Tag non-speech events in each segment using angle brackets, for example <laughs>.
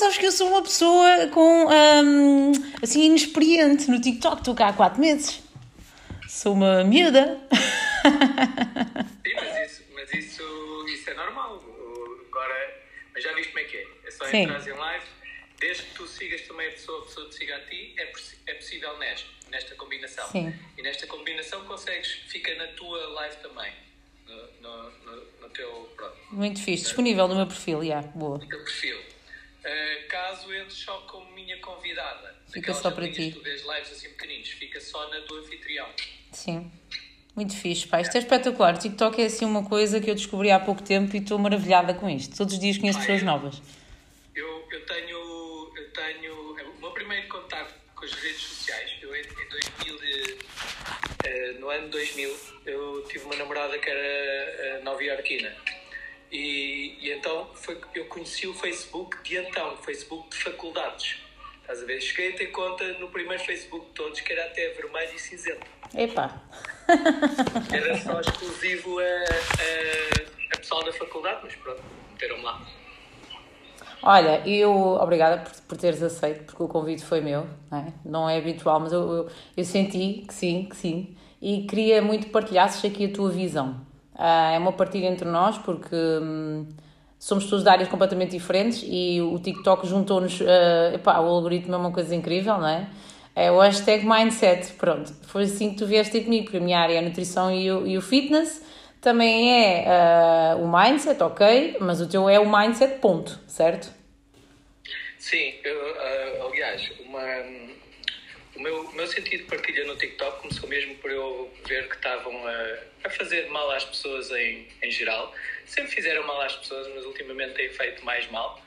sabes que eu sou uma pessoa com, um, assim, inexperiente no TikTok. Estou cá há 4 meses. Sou uma miúda. Sim, mas isso, mas isso, isso é normal. Agora, mas já viste como é que é? É só Sim. entrar em live. Desde que tu sigas também a pessoa, a pessoa te siga a ti, é, é possível nesta, nesta combinação. Sim. E nesta combinação consegues, fica na tua live também. No, no, no, no teu, pronto, Muito fixe. Disponível no meu perfil, já. Boa. no teu perfil. Uh, caso entres só como minha convidada, Fica só para ti. Tu vês lives assim pequeninos, fica só na tua anfitrião. Sim. Muito fixe, pá. Isto é espetacular. TikTok é assim uma coisa que eu descobri há pouco tempo e estou maravilhada com isto. Todos os dias conheço pessoas eu- novas. Eu, eu tenho. Eu tenho. O meu primeiro contato com as redes sociais, eu em, em 2000, e, eh, no ano 2000, eu tive uma namorada que era eh, nova-iorquina. E, e então foi, eu conheci o Facebook de então, o Facebook de faculdades. Estás a ver? Cheguei a ter conta no primeiro Facebook de todos, que era até vermelho e cinzento. Epá. <laughs> Era só exclusivo a, a, a pessoal da faculdade, mas pronto, meteram-me lá. Olha, eu. Obrigada por, por teres aceito, porque o convite foi meu, não é? Não é habitual, mas eu, eu, eu senti que sim, que sim. E queria muito que partilhasses aqui a tua visão. Ah, é uma partilha entre nós, porque hum, somos pessoas de áreas completamente diferentes e o TikTok juntou-nos. epá, o algoritmo é uma coisa incrível, não é? É o hashtag mindset. Pronto, foi assim que tu vieste ter comigo, porque a minha área é a nutrição e o, e o fitness. Também é ah, o mindset, ok, mas o teu é o mindset, ponto, certo? Sim, eu, ah, aliás, uma, o meu, meu sentido de partilha no TikTok começou mesmo por eu ver que estavam a, a fazer mal às pessoas em, em geral. Sempre fizeram mal às pessoas, mas ultimamente têm feito mais mal.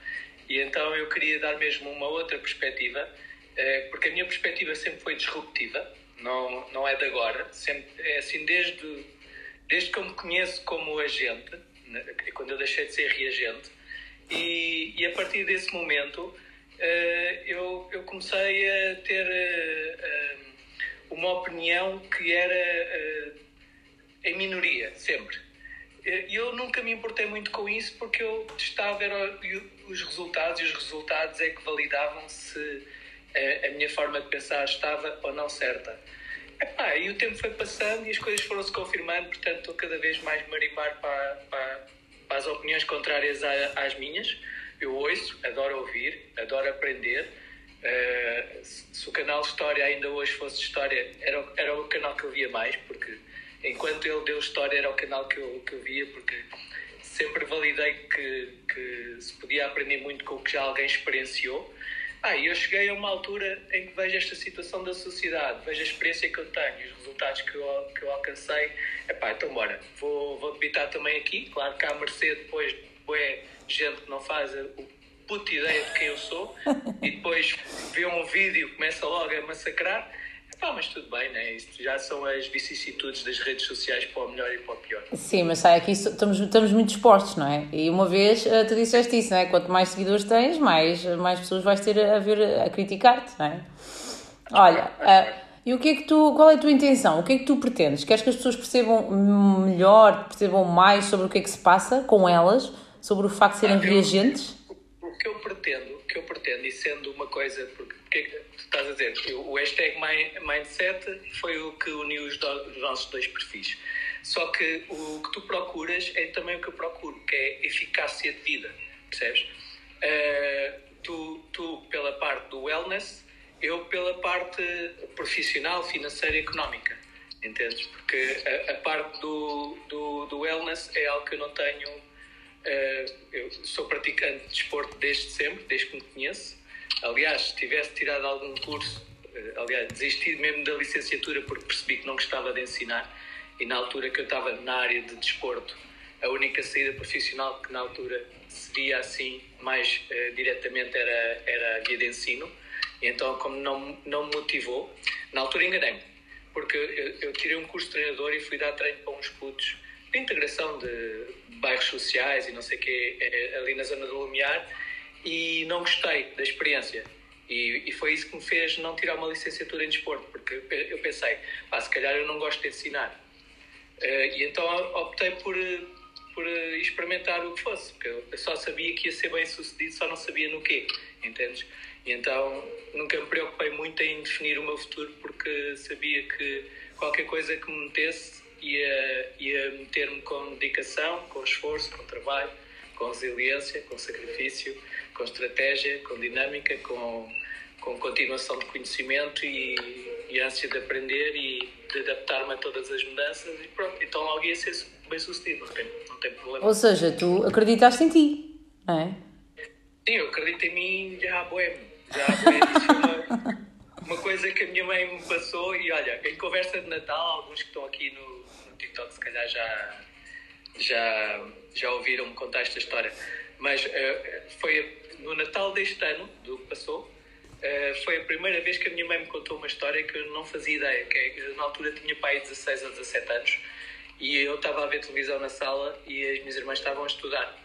E então eu queria dar mesmo uma outra perspectiva, eh, porque a minha perspectiva sempre foi disruptiva, não, não é de agora. Sempre, é assim, desde, desde que eu me conheço como agente, né, quando eu deixei de ser reagente, e, e a partir desse momento eu, eu comecei a ter eh, eh, uma opinião que era eh, em minoria, sempre. Eh, E eu nunca me importei muito com isso porque eu testava era, os resultados e os resultados é que validavam se eh, a minha forma de pensar estava ou não certa. Epá, e o tempo foi passando e as coisas foram-se confirmando, portanto estou cada vez mais marimbar para, para, para as opiniões contrárias às minhas. Eu ouço, adoro ouvir, adoro aprender. Eh, se o canal História ainda hoje fosse História, era, era o canal que eu via mais, porque enquanto ele deu História era o canal que eu, que eu via, porque sempre validei que, que se podia aprender muito com o que já alguém experienciou. Ah, e eu cheguei a uma altura em que vejo esta situação da sociedade, vejo a experiência que eu tenho, os resultados que eu, que eu alcancei. Epá, então bora, vou, vou debitar também aqui. Claro que há mercê depois é gente que não faz a- puta ideia de quem eu sou e depois vê um vídeo e começa logo a massacrar. Epá, mas tudo bem, né? Isto já são as vicissitudes das redes sociais para o melhor e para o pior. Sim, mas sai aqui estamos, estamos muito expostos, não é? E uma vez eh, tu disseste isso, não é? Quanto mais seguidores tens, mais, mais pessoas vais ter a ver a criticar-te, não é? Olha, eh, e o que é que tu, qual é a tua intenção? O que é que tu pretendes? Queres que as pessoas percebam melhor, percebam mais sobre o que é que se passa com elas, sobre o facto de serem Ah, eu- reagentes? O que eu pretendo, o que eu pretendo, e sendo uma coisa, porque, porque é estás a dizer, eu- o hashtag mi- Mindset foi o que uniu os, do- os nossos dois perfis. Só que o que tu procuras é também o que eu procuro, que é eficácia de vida, percebes? Eh, tu, tu pela parte do wellness, eu pela parte profissional, financeira e económica, entendes? Porque a, a parte do, do, do wellness é algo que eu não tenho Uh, eu sou praticante de desporto desde sempre, desde que me conheço. Aliás, se tivesse tirado algum curso, uh, aliás, desisti mesmo da licenciatura porque percebi que não gostava de ensinar. E na altura que eu estava na área de desporto, a única saída profissional que na altura se via assim mais uh, diretamente era, era a guia de ensino. E então, como não, não me motivou, na altura enganei-me. Porque eu, eu tirei um curso de treinador e fui dar treino para uns putos de integração de bairros sociais e não sei o quê, eh, ali na zona do Lumiar, e não gostei da experiência. E, e foi isso que me fez não tirar uma licenciatura em desporto, porque eu pensei, pá, se calhar eu não gosto de ensinar. Eh, e então optei por, por experimentar o que fosse, porque eu só sabia que ia ser bem sucedido, só não sabia no quê. entendes? E então nunca me preocupei muito em definir o meu futuro porque sabia que qualquer coisa que me metesse ia, ia meter-me com dedicação, com esforço, com trabalho, com resiliência, com sacrifício, com estratégia, com dinâmica, com, com continuação de conhecimento e, e ânsia de aprender e de adaptar-me a todas as mudanças e pronto, então logo ia ser bem sucedido, não tem, não tem problema. Ou seja, tu acreditaste em ti, não é? Sim, eu acredito em mim já boêmio. Já boêmio. uma, <laughs> uma coisa que a minha mãe me passou e olha, em conversa de Natal, alguns que estão aqui no, no TikTok se calhar já, já, já ouviram-me contar esta história. Mas uh, foi no Natal deste ano, do que passou, uh, foi a primeira vez que a minha mãe me contou uma história que eu não fazia ideia. Que é, na altura tinha pai de 16 ou 17 anos e eu estava a ver televisão na sala e as minhas irmãs estavam a estudar.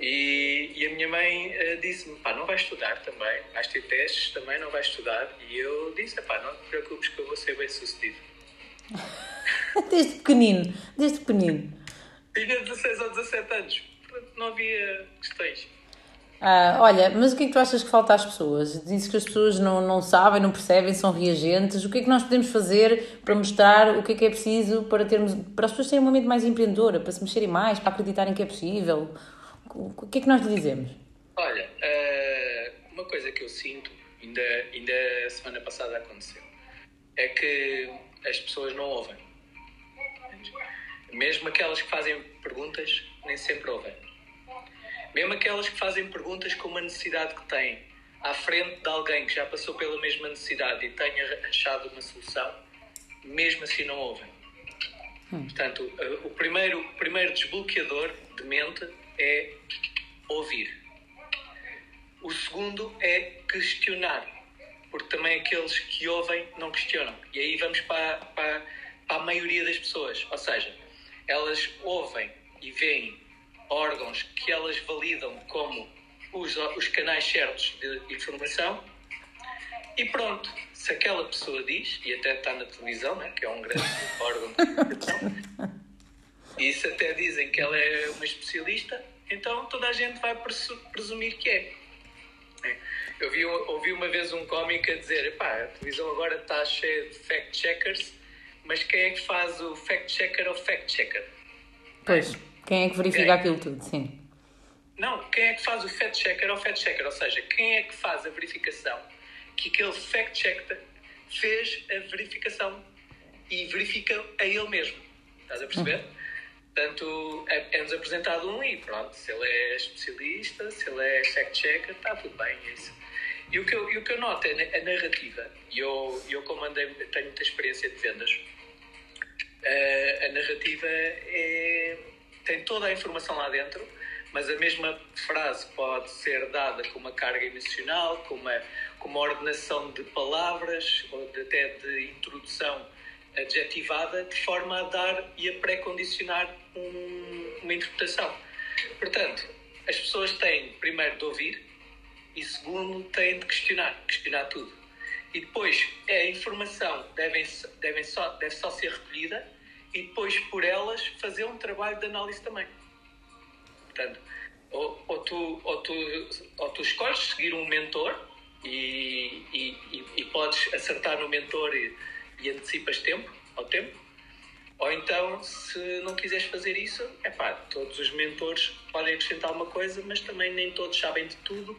E, e a minha mãe uh, disse-me: pá, não vais estudar também, vais ter testes, também não vais estudar. E eu disse: pá, não te preocupes que eu vou ser bem sucedido. <laughs> desde pequenino, desde pequenino. Tinha 16 ou 17 anos, não havia questões. Ah, olha, mas o que é que tu achas que falta às pessoas? Dizes que as pessoas não, não sabem, não percebem, são reagentes. O que é que nós podemos fazer para mostrar o que é que é preciso para termos para as pessoas terem uma mente mais empreendedora, para se mexerem mais, para acreditarem que é possível? O que é que nós lhe dizemos? Olha, uma coisa que eu sinto, ainda, ainda a semana passada aconteceu, é que as pessoas não ouvem. Mesmo aquelas que fazem perguntas, nem sempre ouvem. Mesmo aquelas que fazem perguntas com uma necessidade que têm à frente de alguém que já passou pela mesma necessidade e tenha achado uma solução, mesmo assim não ouvem. Hum. Portanto, o primeiro, o primeiro desbloqueador de mente é ouvir. O segundo é questionar, porque também aqueles que ouvem não questionam. E aí vamos para, para, para a maioria das pessoas. Ou seja, elas ouvem e veem órgãos que elas validam como os, os canais certos de informação e pronto, se aquela pessoa diz, e até está na televisão, né, que é um grande <laughs> órgão de informação, e se até dizem que ela é uma especialista, então toda a gente vai presumir que é. é. Eu vi, ouvi uma vez um cómico a dizer: pá, a televisão agora está cheia de fact-checkers, mas quem é que faz o fact-checker ou fact-checker? Pois. Quem é que verifica quem? aquilo tudo, sim. Não, quem é que faz o fact-checker ou fact-checker? Ou seja, quem é que faz a verificação que aquele fact-checker fez a verificação e verifica a ele mesmo. Estás a perceber? Uhum. Portanto, é, é-nos apresentado um e pronto, se ele é especialista, se ele é fact-checker, está tudo bem, é isso. E o que eu, o que eu noto é a narrativa, e eu, eu como andei, tenho muita experiência de vendas, a, eh, a narrativa é tem toda a informação lá dentro, mas a mesma frase pode ser dada com uma carga emocional, com uma, com uma ordenação de palavras, ou de, até de introdução adjetivada, de forma a dar e a pré-condicionar um, uma interpretação. Portanto, as pessoas têm, primeiro, de ouvir e, segundo, têm de questionar, questionar tudo. E depois, a informação deve, deve, só, deve só ser recolhida e depois por elas fazer um trabalho de análise também. Portanto, ou, ou, tu, ou, tu, ou tu escolhes seguir um mentor e, e, e, podes acertar no mentor e, e antecipas tempo ao tempo, ou então, se não quiseres fazer isso, é pá, todos os mentores podem acrescentar uma coisa, mas também nem todos sabem de tudo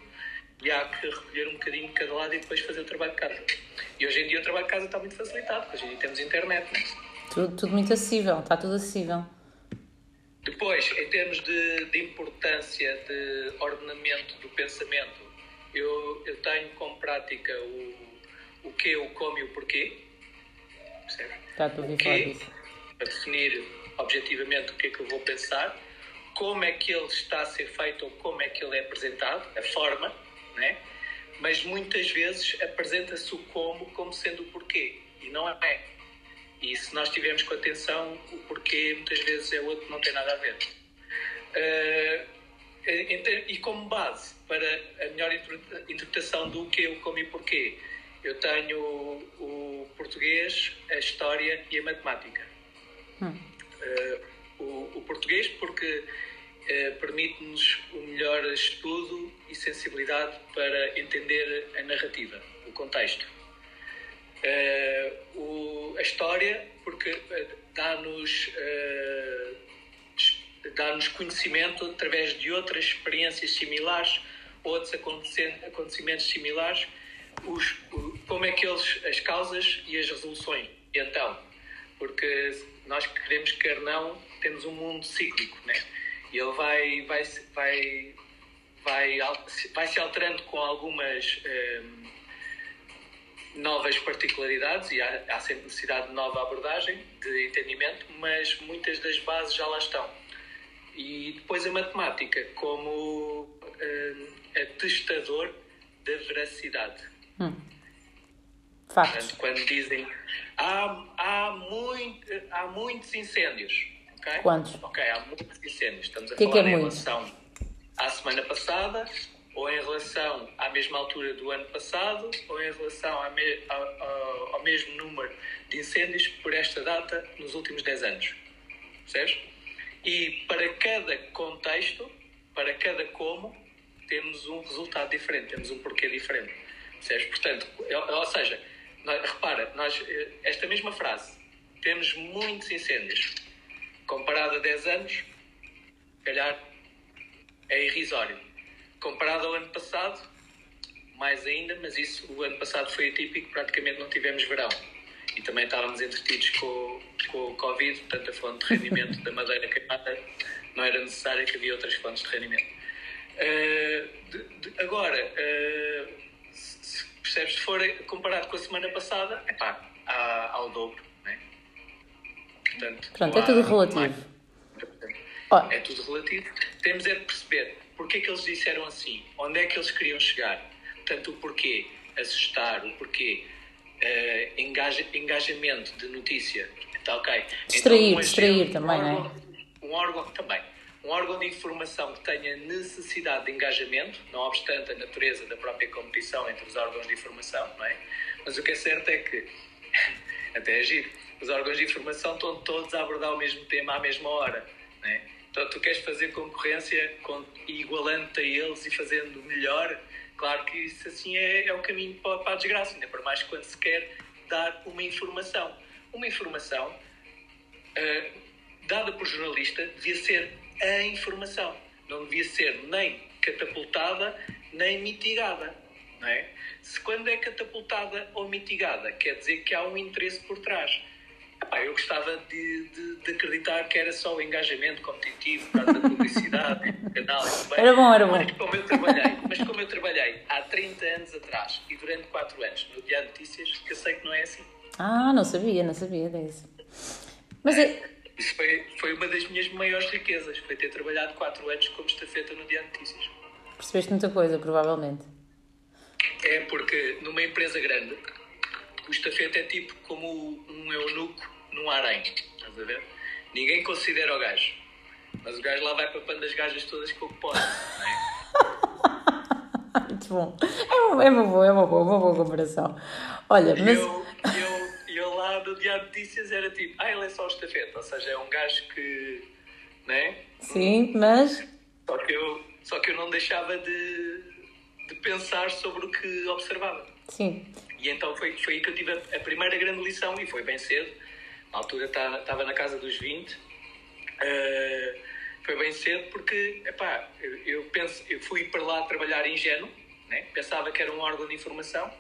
e há que recolher um bocadinho de cada lado e depois fazer o trabalho de casa. E hoje em dia o trabalho de casa está muito facilitado, porque hoje em dia temos internet, não é? Tudo, tudo muito acessível, está tudo acessível. Depois, em termos de, de importância de ordenamento do pensamento, eu, eu tenho como prática o, o que, o como e o porquê. Percebe? Está tudo o quê, para definir objetivamente o que é que eu vou pensar, como é que ele está a ser feito ou como é que ele é apresentado, a forma, né? mas muitas vezes apresenta-se o como como sendo o porquê, e não é. E se nós tivermos com atenção, o porquê muitas vezes é outro não tem nada a ver. Uh, e como base para a melhor interpretação do que, o como e porquê, eu tenho o, português, a história e a matemática. Uh, o, o, português, porque eh, permite-nos o melhor estudo e sensibilidade para entender a narrativa, o contexto. Eh, o, a história, porque dá-nos uh, dá-nos conhecimento através de outras experiências similares, outros acontecimentos similares, os, como é que eles, as causas e as resoluções. E então, porque nós queremos quer não, temos um mundo cíclico, né? E ele vai, vai, vai, vai, vai se alterando com algumas um, novas particularidades e há, há sempre necessidade de nova abordagem, de entendimento, mas muitas das bases já lá estão. E depois a matemática como um, atestador da veracidade. Hum. Portanto, quando dizem há, há, muito, há muitos incêndios. Okay? Quantos? Ok, há muitos incêndios. Estamos a que falar que é em muito? relação à semana passada, ou em relação à mesma altura do ano passado, ou em relação ao, me, ao, ao mesmo número de incêndios por esta data nos últimos 10 anos. Percebes? E para cada contexto, para cada como, temos um resultado diferente, temos um porquê diferente. Percebes? Portanto, ou seja, repara, nós, eh, esta mesma frase, temos muitos incêndios. Comparado a 10 anos, calhar é irrisório. Comparado ao ano passado, mais ainda, mas isso o ano passado foi atípico, praticamente não tivemos verão. E também estávamos entretidos com, com o Covid, portanto a fonte de rendimento da madeira queimada não era necessária que havia outras fontes de rendimento. Uh, de, de, agora, uh, se, percebes, se for comparado com a semana passada, epá, há, há o dobro. Né? Portanto, Pronto, é tudo relativo. Mais, é tudo relativo. Temos é de perceber porque é que eles disseram assim, onde é que eles queriam chegar. Portanto, o porquê assustar, o porquê uh, engaja, engajamento de notícia. Está ok. Distrair, então, distrair também, um órgão, não é? Um órgão também. Um órgão de informação que tenha necessidade de engajamento, não obstante a natureza da própria competição entre os órgãos de informação, não é? Mas o que é certo é que, <laughs> até agir, os órgãos de informação estão todos a abordar o mesmo tema à mesma hora, não é? Então, tu queres fazer concorrência igualando-te a eles e fazendo melhor, Claro que isso assim é, é o caminho para, para a desgraça, ainda por mais quando se quer dar uma informação. Uma informação uh, dada por jornalista devia ser a informação, não devia ser nem catapultada nem mitigada. Não é? Se quando é catapultada ou mitigada, quer dizer que há um interesse por trás. Epá, eu gostava de, de, de, acreditar que era só o engajamento competitivo, por causa da publicidade, <laughs> canal e tudo Era bom, era bom. Mas como, eu trabalhei, mas como eu trabalhei há 30 anos atrás e durante 4 anos no Diário de Notícias, que eu sei que não é assim. Ah, não sabia, não sabia disso. Mas é... Isso foi, foi uma das minhas maiores riquezas, foi ter trabalhado 4 anos como estafeta no Diário de Notícias. Percebeste muita coisa, provavelmente. É porque numa empresa grande o estafeta é tipo como um eunuco num harém. Estás a ver? Ninguém considera o gajo. Mas o gajo lá vai papando as gajas todas com o que pode. Não é? <laughs> Muito bom. É uma, é uma boa, é uma boa, uma boa comparação. Olha, mas. Eu, eu, eu lá do Diário de Notícias era tipo, ah, ele é só estafeta. Ou seja, é um gajo que. Né? Sim, mas. Só que eu, só que eu não deixava de, de pensar sobre o que observava. Sim. E então foi, foi aí que eu tive a, a primeira grande lição, e foi bem cedo. Na altura estava na casa dos 20. Uh, eh, foi bem cedo porque, epá, eu, eu, penso, eu fui para lá trabalhar ingênuo, né? pensava que era um órgão de informação,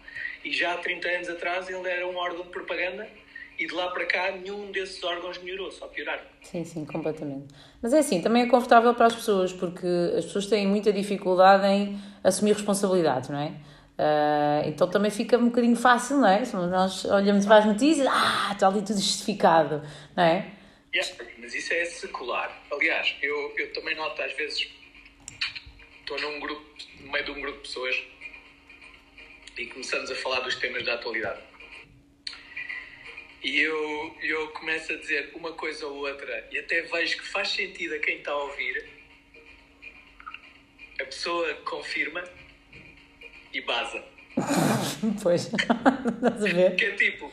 e já há 30 anos atrás ele era um órgão de propaganda, e de lá para cá nenhum desses órgãos melhorou, só pioraram. Sim, sim, completamente. Mas é assim, também é confortável para as pessoas, porque as pessoas têm muita dificuldade em assumir responsabilidades, não é? Uh, então também fica um bocadinho fácil, não é? Nós olhamos para as notícias, ah, está ali tudo justificado, não é? Yeah, mas isso é secular. Aliás, eu, eu também noto às vezes, estou num grupo, no meio de um grupo de pessoas e começamos a falar dos temas da atualidade. E eu, eu começo a dizer uma coisa ou outra e até vejo que faz sentido a quem está a ouvir. A pessoa confirma e baza. <laughs> pois, <laughs> estás a ver? Que é tipo,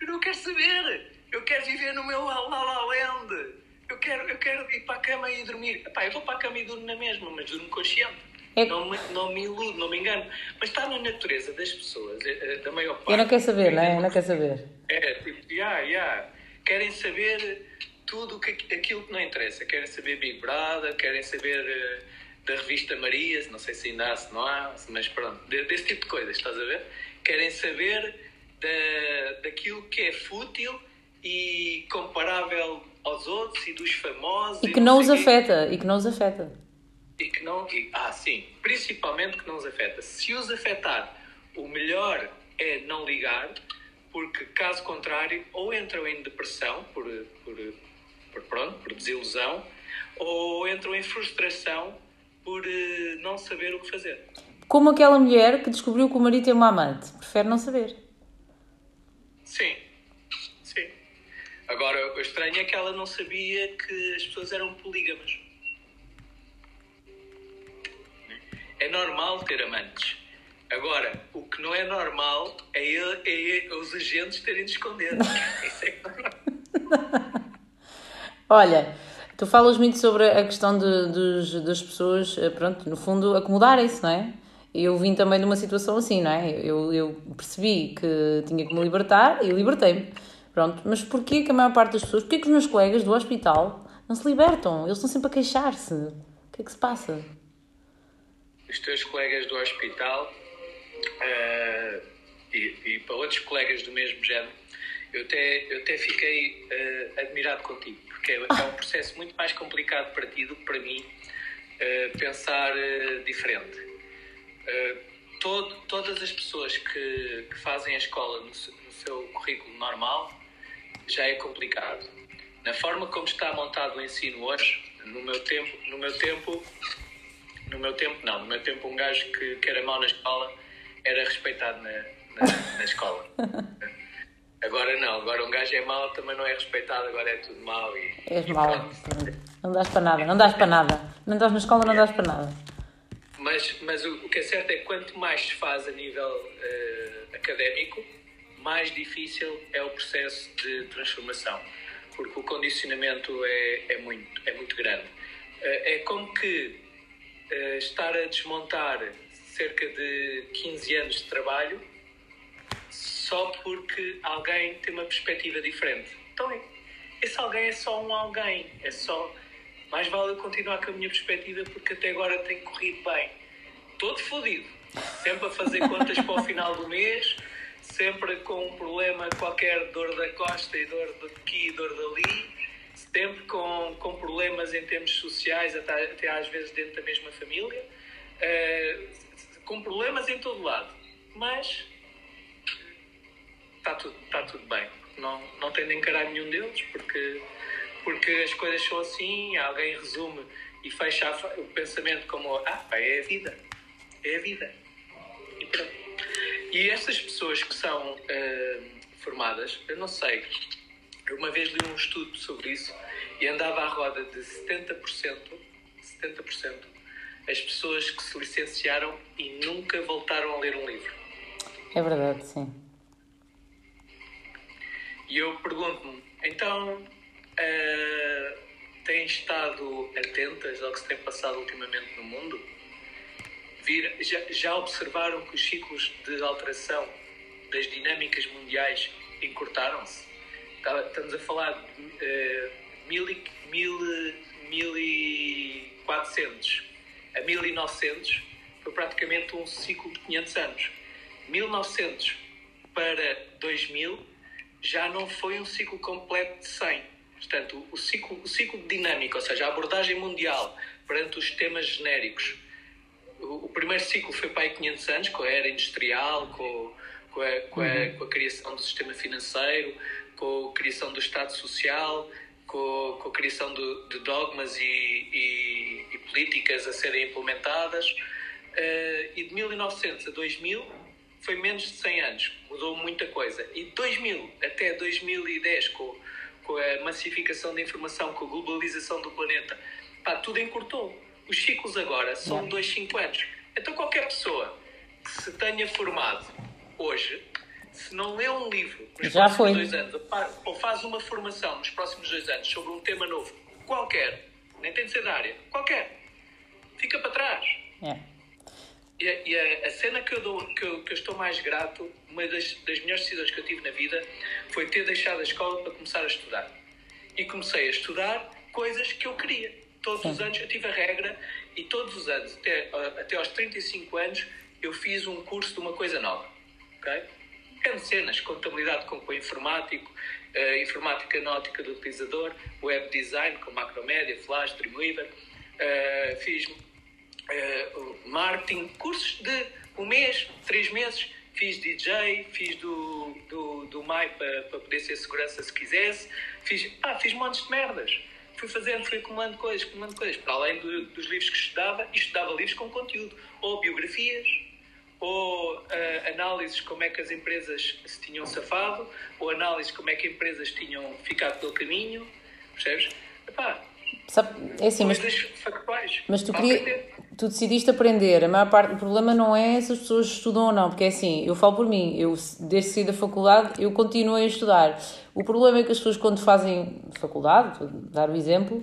eu não quero saber, eu quero viver no meu La La Land, eu quero eu quero ir para a cama e dormir. Epá, eu vou para a cama e durmo na mesma, mas durmo consciente. É... Não, me, não me iludo, não me engano. Mas está na natureza das pessoas, eh, eh, da maior parte. Eu não quero saber, não é? Eu não quero saber. É, tipo, yeah. Yeah. Querem saber tudo que, aquilo que não interessa. Querem saber Big Brother, querem saber uh, da revista Marias, não sei se ainda há, se não há, mas pronto, desse tipo de coisas, estás a ver? Querem saber da, daquilo que é fútil e comparável aos outros e dos famosos. E que não os afeta, e que não os afeta. E que não. E, ah, sim, principalmente que não os afeta. Se os afetar, o melhor é não ligar, porque caso contrário, ou entram em depressão por, por, por pronto, por desilusão, ou entram em frustração por uh, não saber o que fazer. Como aquela mulher que descobriu que o marido tem uma amante, prefere não saber. Sim, sim. Agora, o estranho é que ela não sabia que as pessoas eram polígamas. É normal ter amantes. Agora, o que não é normal é, ele, é os agentes terem de esconder. <laughs> Isso é que não Olha, tu falas muito sobre a questão de, de, das pessoas, eh, pronto, no fundo, acomodarem-se, não é? Eu vim também de uma situação assim, não é? Eu, eu percebi que tinha que me libertar e libertei-me. Pronto, mas porquê que a maior parte das pessoas, porquê que os meus colegas do hospital não se libertam? Eles estão sempre a queixar-se. O que é que se passa? Os teus colegas do hospital uh, e, e, para outros colegas do mesmo género, eu até, eu até fiquei uh, admirado contigo, porque é, é, um processo muito mais complicado para ti do que para mim uh, pensar diferente. Todo, todas as pessoas que, que fazem a escola no, no seu currículo normal já é complicado. Na forma como está montado o ensino hoje, no meu tempo, no meu tempo, no meu tempo não, no meu tempo um gajo que, que era mau na escola era respeitado na, na, na escola. <laughs> Agora não, agora um gajo é mau, também não é respeitado, agora é tudo mau e. És mau, não dás para nada, não dás para nada. Não dás na escola, não dás para nada. Mas, mas o, o que é certo é que quanto mais se faz a nível uh, académico, mais difícil é o processo de transformação, porque o condicionamento é, é, muito, é muito grande. Uh, é como que uh, estar a desmontar cerca de 15 anos de trabalho só porque alguém tem uma perspectiva diferente. Então, esse alguém é só um alguém, é só. Mais vale eu continuar com a minha perspectiva porque até agora tem corrido bem. Todo fodido, sempre a fazer <laughs> contas para o final do mês, sempre com um problema qualquer, dor da costa e dor daqui e dor dali, sempre com, com problemas em termos sociais, até, até às vezes dentro da mesma família. Uh, com problemas em todo lado, mas está tudo, está tudo bem. Não, não tem de encarar nenhum deles, porque, porque as coisas são assim, alguém resume e fecha o pensamento como ah, é a vida, é a vida. E pronto. E essas pessoas que são uh, formadas, eu não sei, eu uma vez li um estudo sobre isso e andava à roda de 70%, 70% as pessoas que se licenciaram e nunca voltaram a ler um livro. É verdade, sim. E eu pergunto-me, então uh, têm estado atentas ao que se tem passado ultimamente no mundo? Vir, já, já observaram que os ciclos de alteração das dinâmicas mundiais encurtaram-se? Estamos a falar de uh, mil, mil, mil e quatrocentos a 1900 foi praticamente um ciclo de 500 anos. 1900 para 2000 já não foi um ciclo completo de 100. Portanto, o ciclo, o ciclo dinâmico, ou seja, a abordagem mundial perante os temas genéricos. O, o primeiro ciclo foi para aí 500 anos, com a era industrial, com, com, a, com, a, uhum. com a criação do sistema financeiro, com a criação do Estado Social, com, com a criação do, de dogmas e, e, e, políticas a serem implementadas. Uh, e de 1900 a 2000 foi menos de 100 anos, mudou muita coisa. E de 2000 até 2010, com, com a massificação da informação, com a globalização do planeta, pá, tudo encurtou. Os ciclos agora são 2, 5 anos. Então qualquer pessoa que se tenha formado hoje se não lê um livro nos Já próximos foi. dois anos, ou faz uma formação nos próximos dois anos sobre um tema novo, qualquer, nem tem de ser da área, qualquer, fica para trás. É. E, a, e a, a cena que eu, dou, que, eu, que eu estou mais grato, uma das, das melhores decisões que eu tive na vida, foi ter deixado a escola para começar a estudar. E comecei a estudar coisas que eu queria. Todos Sim. os anos eu tive a regra e todos os anos, até, até aos 35 anos, eu fiz um curso de uma coisa nova. ok? Grandes cenas, contabilidade com, com informático, eh, informática na ótica do utilizador, web design com Macromedia, Flash, Dreamweaver. eh, fiz eh, marketing, cursos de um mês, três meses. Fiz DJ, fiz do, do, do MAI para, para poder ser segurança se quisesse. Fiz, pá, fiz montes de merdas. Fui fazendo, fui acumulando coisas, acumulando coisas. Para além do- dos livros que estudava, e estudava livros com conteúdo. Ou biografias, ou eh, análises como é que as empresas se tinham safado, ou análises como é que empresas tinham ficado pelo caminho. Percebes? Epá, Sabe, é assim, mas, factuais. mas tu, queria, aprender. tu decidiste aprender. A maior parte do problema não é se as pessoas estudam ou não, porque é assim, eu falo por mim, eu desde saí da faculdade eu continuei a estudar. O problema é que as pessoas quando fazem faculdade, vou dar o exemplo,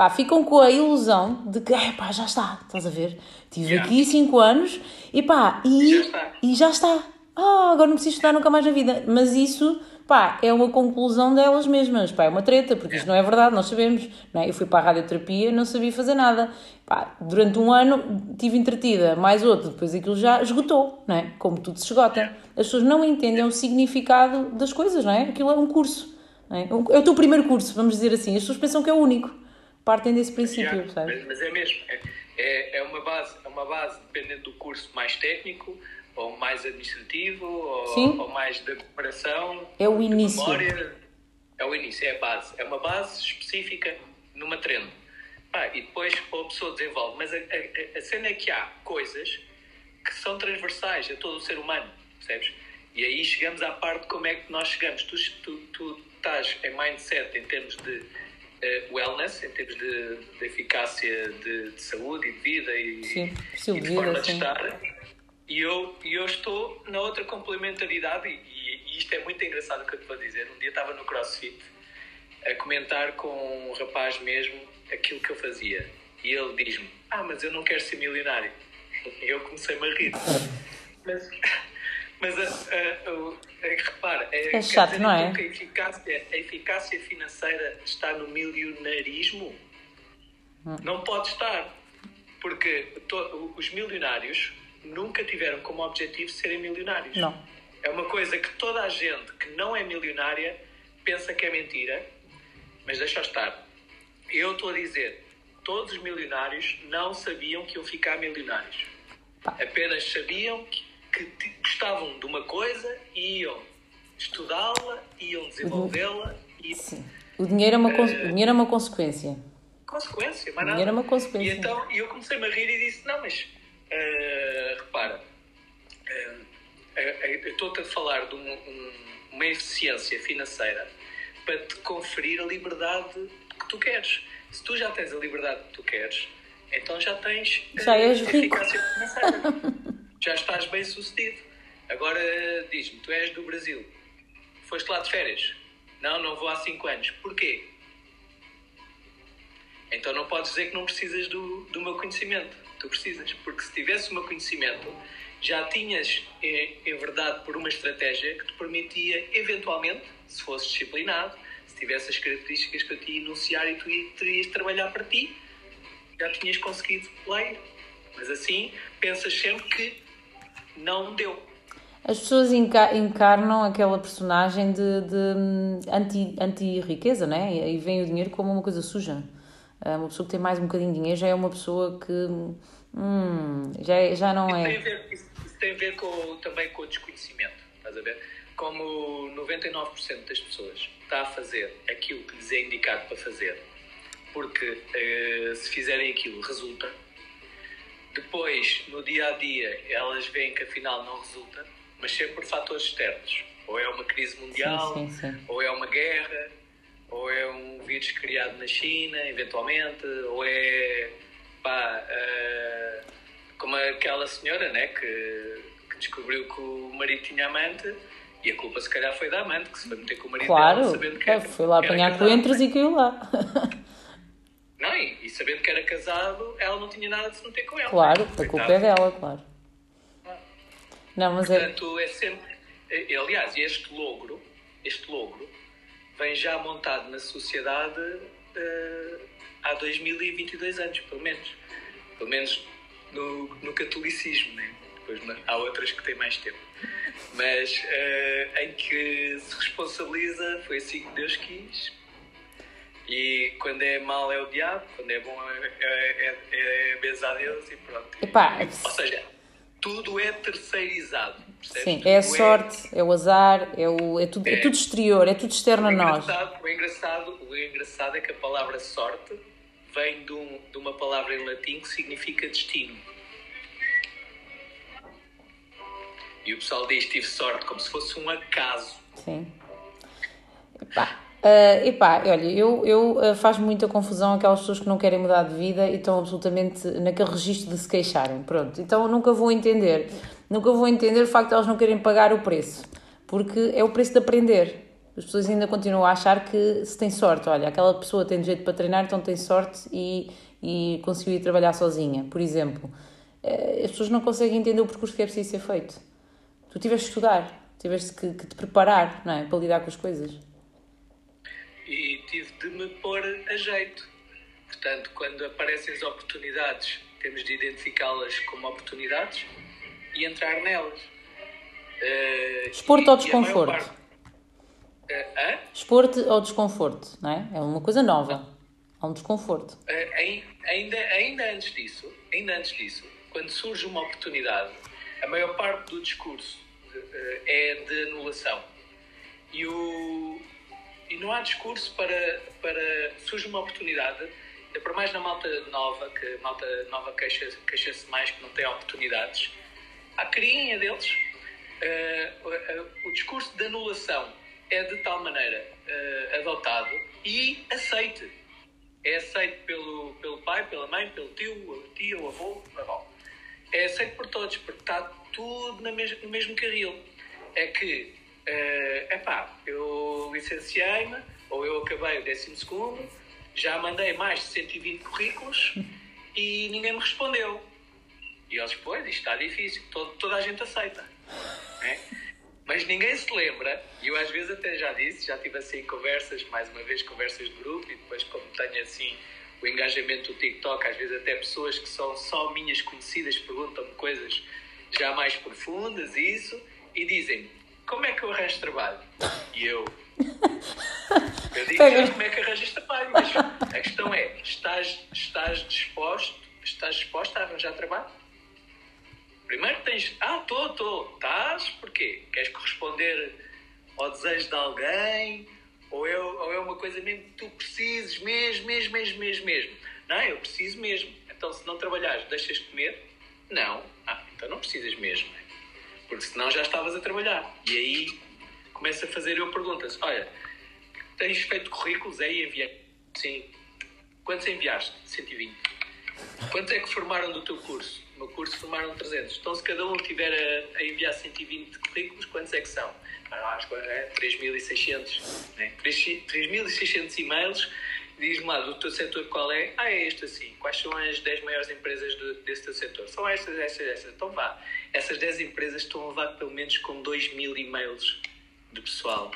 pá, ficam com a ilusão de que, "Ah, pá, já está, estás a ver? Tive Yeah. aqui 5 anos e pá, e Já está. e já está. Ah, agora não preciso estudar nunca mais na vida. Mas isso, pá, é uma conclusão delas mesmas. Pá, é uma treta, porque isto não é verdade, nós sabemos. Não é? Eu fui para a radioterapia não sabia fazer nada. Pá, durante um ano tive entretida, mais outro, depois aquilo já esgotou, não é? Como tudo se esgota. As pessoas não entendem o significado das coisas, não é? Aquilo é um curso. É? é o teu primeiro curso, vamos dizer assim. As pessoas pensam que é o único. Partem desse princípio, Yeah, mas, mas é mesmo. É, é, é uma base, é uma base dependendo do curso mais técnico, ou mais administrativo, ou, ou mais da cooperação. É o início. memória. É o início, é a base. É uma base específica numa trend. Pá, e depois a pessoa desenvolve. Mas a, a, a cena é que há coisas que são transversais a todo o ser humano, percebes? E aí chegamos à parte de como é que nós chegamos. Tu, tu, tu estás em mindset em termos de wellness, em termos de, de eficácia de, de saúde e de vida e, Sim, e de de forma vida, de sim. estar. E eu, e eu estou na outra complementaridade, e, e isto é muito engraçado o que eu te vou dizer. Um dia estava no CrossFit a comentar com um rapaz mesmo aquilo que eu fazia. E ele diz-me: Ah, mas eu não quero ser milionário. E <laughs> eu comecei-me a rir. Mas, mas a, a, a, a, repara, é, quer chato, não é? que A eficácia, a eficácia financeira está no milionarismo? Hum. Não pode estar. Porque to- os milionários nunca tiveram como objetivo serem milionários. Não. É uma coisa que toda a gente que não é milionária pensa que é mentira, mas deixa estar. Eu estou a dizer, todos os milionários não sabiam que iam ficar milionários. Apenas sabiam que, que gostavam de uma coisa e iam estudá-la, iam desenvolvê-la e Sim. O dinheiro é uma, cons- o dinheiro é uma consequência. consequência, O mais nada. dinheiro é uma consequência. E então eu comecei-me a rir e disse: Não, mas eh, repara, eh, eu estou-te a falar de um- um- uma eficiência financeira para te conferir a liberdade que tu queres. Se tu já tens a liberdade que tu queres, então já tens Já és rico. eficácia financeira. <laughs> já estás bem sucedido. Agora diz-me: Tu és do Brasil, foste lá de férias? Não, não vou há 5 anos. Porquê? Então não podes dizer que não precisas do, do meu conhecimento. Tu precisas, porque se tivesse o meu conhecimento, já tinhas eh, enverdado por uma estratégia que te permitia, eventualmente, se fosse disciplinado, se tivesse as características que eu te ia enunciar e tu ia- terias de trabalhar para ti, já tinhas conseguido ir. Mas assim, pensas sempre que não deu. As pessoas enca- encarnam aquela personagem de, de hum, anti- anti-riqueza, né? E, e veem o dinheiro como uma coisa suja. Ah, Uma pessoa que tem mais um bocadinho de dinheiro já é uma pessoa que hum, já, é- já não Isso tem é. a ver, isso, isso tem a ver com, também com o desconhecimento, estás a ver? Como 99% das pessoas está a fazer aquilo que lhes é indicado para fazer, porque eh, se fizerem aquilo resulta. Depois, no dia a dia, elas veem que afinal não resulta, mas sempre por fatores externos. Ou é uma crise mundial, Sim, sim, sim. ou é uma guerra, ou é um vírus criado na China, eventualmente, ou é pá, eh, como aquela senhora né, que, que descobriu que o marido tinha amante e a culpa se calhar foi da amante, que se foi meter com o marido Claro, dela sabendo que é, era- foi lá apanhar coentros e caiu lá. <laughs> sabendo que era casado, ela não tinha nada de se meter com ele. Claro, a culpa é dela, claro. Não, mas é. Portanto, é sempre. eh, Aliás, este logro, este logro, vem já montado na sociedade eh, há 2022 anos, pelo menos. Pelo menos no, no catolicismo, né? Depois há outras que têm mais tempo. Mas eh, em que se responsabiliza, foi assim que Deus quis. E quando é mau é o diabo, quando é bom é, é, é, é Deus e pronto. Epá, Ou seja, tudo é terceirizado. percebes? sim, é a sorte, é o azar, é, o, é, tudo, é tudo exterior, é tudo externo a nós. o, engraçado, o engraçado é que a palavra sorte vem de, um- de uma palavra em latim que significa destino. E o pessoal diz tive sorte como se fosse um acaso. Sim. Epá, ah, epá, olha, eu, eu ah, faz muita confusão aquelas pessoas que não querem mudar de vida e estão absolutamente naquele registro de se queixarem. Pronto, então nunca vou entender. Nunca vou entender o facto de elas não querem pagar o preço. Porque é o preço de aprender. As pessoas ainda continuam a achar que se tem sorte. Olha, aquela pessoa tem jeito para treinar, então tem sorte e, e conseguiu ir trabalhar sozinha. Por exemplo, Eh, as pessoas não conseguem entender o percurso que é preciso ser feito. Tu tiveste de estudar, tiveste que, que te preparar, não é? Para lidar com as coisas. E tive de me pôr a jeito. Portanto, quando aparecem as oportunidades, temos de identificá-las como oportunidades e entrar nelas. Eh, Expor-te e- ao e a maior desconforto. parte- Eh, hã? Expor-te ao desconforto, não é? É uma coisa nova. Há um desconforto. Eh, ai- ainda, ainda antes disso, ainda antes disso, quando surge uma oportunidade, a maior parte do discurso eh, é de anulação. E, o, e não há discurso para, para surge uma oportunidade, ainda por mais na malta nova, que a malta nova queixa- queixa-se mais que não tem oportunidades, a carinha deles, eh, o- o discurso de anulação é de tal maneira eh, adotado e aceite é aceito pelo, pelo pai, pela mãe, pelo tio, a tia, o avô, avó. É aceito por todos, porque está tudo na mes no mesmo carril. É que, é epá, eu licenciei-me, ou eu acabei o 12 segundo, já mandei mais de 120 currículos <laughs> e ninguém me respondeu. E eles, pois, isto está difícil, todo, toda a gente aceita. né? <laughs> Mas ninguém se lembra, e eu às vezes até já disse, já tive assim conversas, mais uma vez conversas de grupo, e depois como tenho assim o engajamento do TikTok, às vezes até pessoas que são só minhas conhecidas perguntam-me coisas já mais profundas e isso, e dizem como é que eu arranjo trabalho? E eu, <laughs> eu digo como é que arranjas trabalho, mas a questão é, estás, estás disposto, estás disposto a arranjar trabalho? Primeiro tens. Ah, estou, estou. Estás? Porquê? Queres corresponder ao desejo de alguém? Ou é, ou é uma coisa mesmo que tu precises, mesmo, mesmo, mesmo, mesmo, mesmo? Não, eu preciso mesmo. Então, se não trabalhares, deixas de comer? Não. Ah, então não precisas mesmo. Porque senão já estavas a trabalhar. E aí começo a fazer eu perguntas. Olha, tens feito currículos aí enviei? Sim. Quantos enviaste? 120. Quantos é que formaram do teu curso? No meu curso formaram 300. Então, se cada um tiver a, a enviar 120 currículos, quantos é que são? Ah, acho que é 3.600. Né? 3.600 e-mails. Diz-me lá, do teu setor qual é? Ah, é este assim. Quais são as 10 maiores empresas do- desse teu setor? São estas, estas, estas. Então vá. Essas 10 empresas estão a levar pelo menos com 2 mil e-mails de pessoal.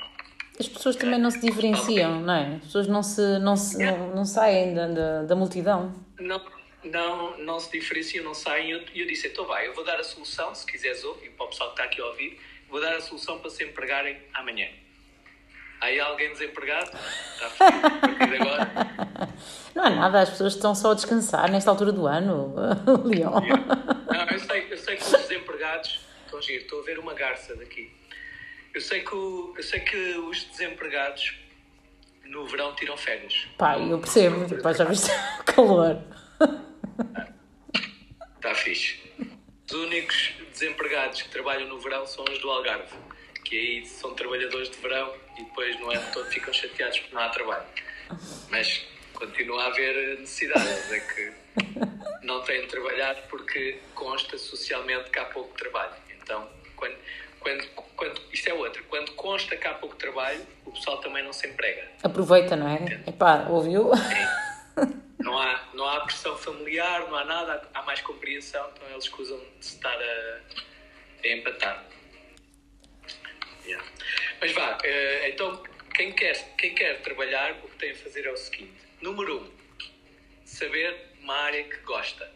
As pessoas também não se diferenciam, não é? As pessoas não, se, não, se, não, não saem da, da, da multidão. não, não, não se diferenciam, não saem. E eu, eu disse, então vai, eu vou dar a solução, se quiseres ouvir, para o pessoal que está aqui a ouvir, vou dar a solução para se empregarem amanhã. Aí alguém desempregado? Está a partir de agora? <laughs> Não há nada, as pessoas estão só a descansar nesta altura do ano, <laughs> Leon. Não, eu sei, eu sei que os desempregados estão a giro, estou a ver uma garça daqui. Eu sei que, o- eu sei que os desempregados no verão tiram férias. Pá, eu percebo, depois já viste <laughs> o calor. Está fixe. Os únicos desempregados que trabalham no verão são os do Algarve, que aí são trabalhadores de verão e depois no ano todo ficam chateados porque não há trabalho. Mas continua a haver necessidades, é que não têm de trabalhar porque consta socialmente que há pouco trabalho. Então, quando, quando, quando, isto é outra, quando consta que há pouco trabalho, o pessoal também não se emprega. Aproveita, não é? Epá, ouviu? Não há, não há pressão familiar, não há nada, há mais compreensão, então eles escusam de estar a, a empatar. Yeah. Mas vá, uh, então quem quer, quem quer trabalhar, o que tem a fazer é o seguinte: número um, saber uma área que gosta.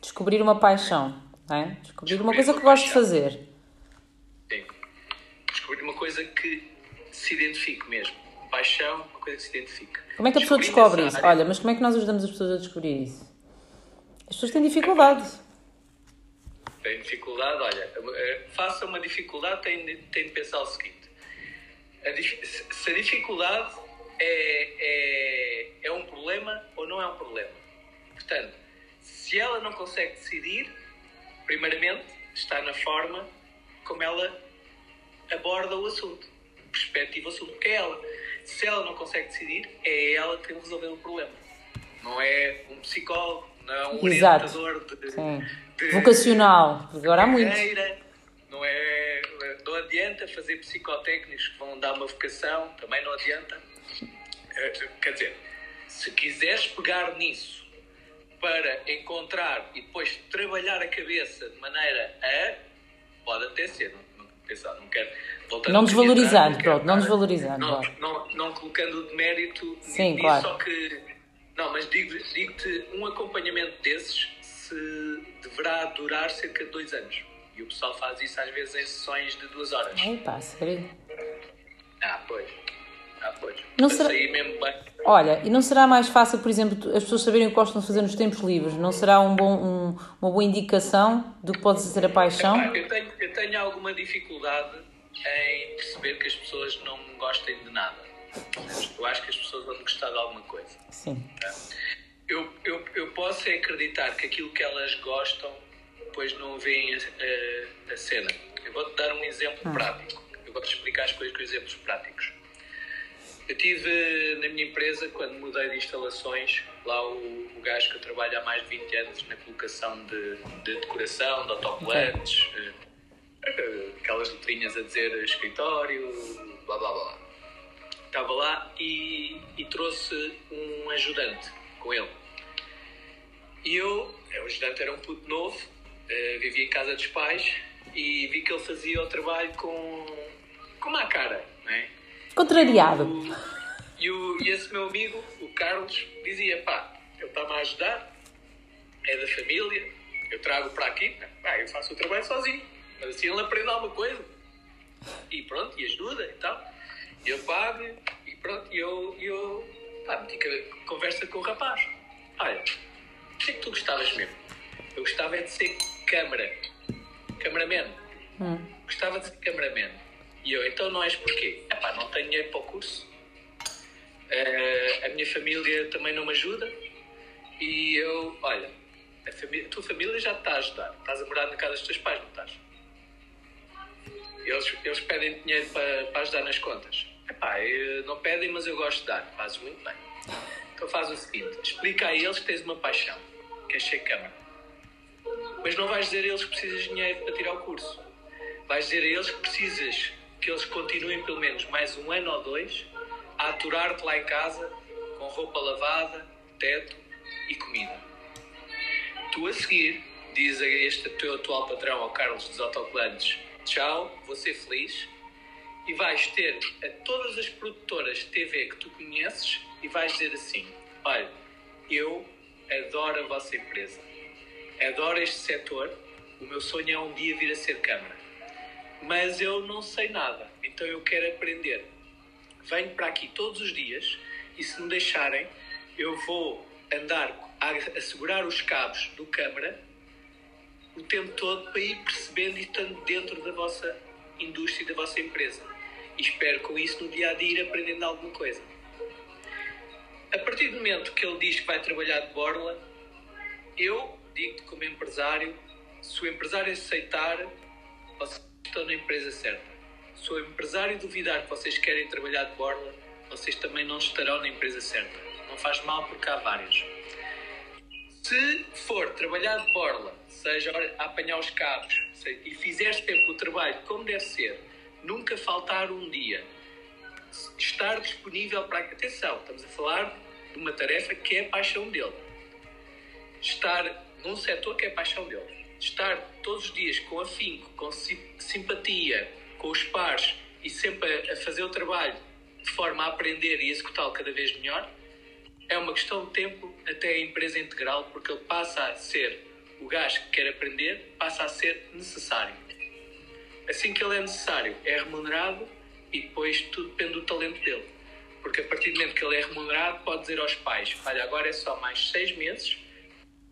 Descobrir uma paixão, é? Descobrir, Descobrir uma coisa uma que gosto de fazer. Sim. Descobrir uma coisa que se identifique mesmo. Paixão, uma coisa que se identifique. Como é que a pessoa descobre isso? Área... Olha, mas como é que nós ajudamos as pessoas a descobrir isso? As pessoas têm dificuldade. Tem dificuldade, olha, eh, faça uma dificuldade, tem, tem de pensar o seguinte: a, se a dificuldade é, é, é um problema ou não é um problema. Portanto, se ela não consegue decidir, primeiramente está na forma como ela aborda o assunto, perspectiva o assunto, que é ela. Se ela não consegue decidir, é ela que tem de resolver o problema. Não é um psicólogo, não um Exato. orientador de, de, vocacional. Agora há muito. Não é, não adianta fazer psicotécnicos que vão dar uma vocação, também não adianta. Eh, quer dizer, se quiseres pegar nisso para encontrar e depois trabalhar a cabeça de maneira a. Pode até ser, não, não, pensar, não quero. Não desvalorizando, pronto, não desvalorizando. Não, não, não, colocando de mérito Sim, nisso, claro. só que. Não, mas digo-te digo um acompanhamento desses se deverá durar cerca de dois anos. E o pessoal faz isso às vezes em sessões de duas horas. Ai, pá, sério? Ah, pois. Ah, pois. Não será... mesmo bem. Olha, e não será mais fácil, por exemplo, as pessoas saberem o que gostam de fazer nos tempos livres? Não será um bom, um, uma boa indicação do que pode ser a paixão? eu, tenho, eu tenho alguma dificuldade em perceber que as pessoas não gostem de nada. Eu acho que as pessoas vão gostar de alguma coisa. Sim. Eu, eu, eu posso acreditar que aquilo que elas gostam depois não veem a, a, a cena. Eu vou-te dar um exemplo ah. prático. Eu vou-te explicar as coisas com exemplos práticos. Eu tive na minha empresa, quando mudei de instalações, lá o, o gajo que eu trabalho há mais de 20 anos na colocação de, de decoração, de autocolantes, okay. Eh, aquelas letrinhas a dizer escritório, blá blá blá. Estava lá e, e trouxe um ajudante com ele. E eu, o ajudante era um puto novo, uh, vivia em casa dos pais e vi que ele fazia o trabalho com, com má cara, não é? Contrariado. E, o, e esse meu amigo, o Carlos, dizia: pá, ele está-me a ajudar, é da família, eu trago para aqui, pá, eu faço o trabalho sozinho, mas assim ele aprende alguma coisa. E pronto, e ajuda e tal. E eu pago e pronto, e eu, eu pá, meti conversa com o rapaz. Olha, o que é que tu gostavas mesmo? Eu gostava é de ser câmara, cameraman. Hum. Gostava de ser cameraman. E eu, então não és porquê? Epá, não tenho dinheiro para o curso. Uh, a minha família também não me ajuda. E eu, olha, a, família, a tua família já te está a ajudar. Estás a morar na casa dos teus pais, não estás? Eles, eles pedem dinheiro para, para ajudar nas contas. Epá, não pedem, mas eu gosto de dar. Fazes muito bem. Então faz o seguinte: explica a eles que tens uma paixão, que é ser câmara. Mas não vais dizer a eles que precisas de dinheiro para tirar o curso. Vais dizer a eles que precisas que eles continuem pelo menos mais um ano ou dois a aturar-te lá em casa com roupa lavada, teto e comida. Tu a seguir diz a este teu atual patrão, ao Carlos dos Autocolantes, tchau, vou ser feliz, e vais ter a todas as produtoras de TV que tu conheces e vais dizer assim: olha, eu adoro a vossa empresa, adoro este setor, o meu sonho é um dia vir a ser Câmara. Mas eu não sei nada, então eu quero aprender. Venho para aqui todos os dias e se me deixarem, eu vou andar a segurar os cabos do câmara o tempo todo para ir percebendo e estando dentro da vossa indústria e da vossa empresa. E espero com isso no dia a dia ir aprendendo alguma coisa. A partir do momento que ele diz que vai trabalhar de borla, eu digo como empresário, se o empresário aceitar, estão na empresa certa. Se o empresário duvidar que vocês querem trabalhar de borla, vocês também não estarão na empresa certa. Não faz mal porque há vários. Se for trabalhar de borla, seja apanhar os cabos, e fizeres tempo o trabalho como deve ser, nunca faltar um dia, estar disponível para. Atenção, estamos a falar de uma tarefa que é a paixão dele. estar num setor que é a paixão dele. Estar todos os dias com afinco, com simpatia, com os pares e sempre a fazer o trabalho de forma a aprender e executá-lo cada vez melhor, é uma questão de tempo até a empresa integral, porque ele passa a ser o gajo que quer aprender, passa a ser necessário. Assim que ele é necessário, é remunerado e depois tudo depende do talento dele. Porque a partir do momento que ele é remunerado, pode dizer aos pais: Olha, agora é só mais seis meses,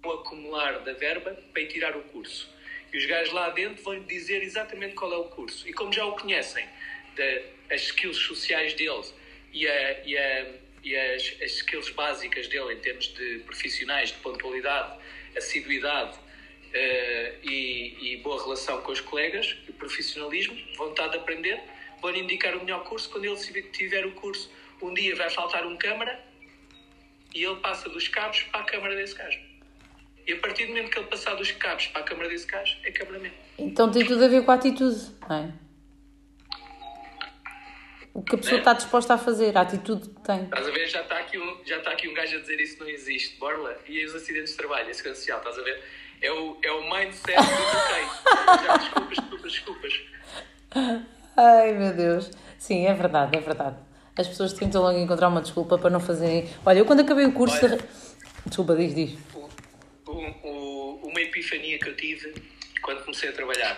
vou acumular da verba para ir tirar o curso. E os gajos lá dentro vão dizer exatamente qual é o curso. E como já o conhecem, de, as skills sociais deles e, a, e, a, e as, as, skills básicas dele em termos de profissionais, de pontualidade, assiduidade uh, e, e, boa relação com os colegas, e profissionalismo, vontade de aprender, vão-lhe indicar o melhor curso. Quando ele tiver o curso, um dia vai faltar um câmara e ele passa dos cabos para a câmara desse gajo. E a partir do momento que ele passar dos cabos para a câmara desse gajo, é câmara mesmo. Então tem tudo a ver com a atitude, não é? O que a pessoa está disposta a fazer, a atitude que tem. Estás a ver? Já está aqui um, já está aqui um gajo a dizer isso não existe. Borla. E os acidentes de trabalho, a segurança social, estás a ver? É o, é o mindset do quem. Já, desculpas, desculpas, desculpas. Ai meu Deus. Sim, é verdade, é verdade. As pessoas tentam logo encontrar uma desculpa para não fazerem. Olha, eu quando acabei o curso. Olha, Desculpa, diz, diz. O, o, uma epifania que eu tive quando comecei a trabalhar.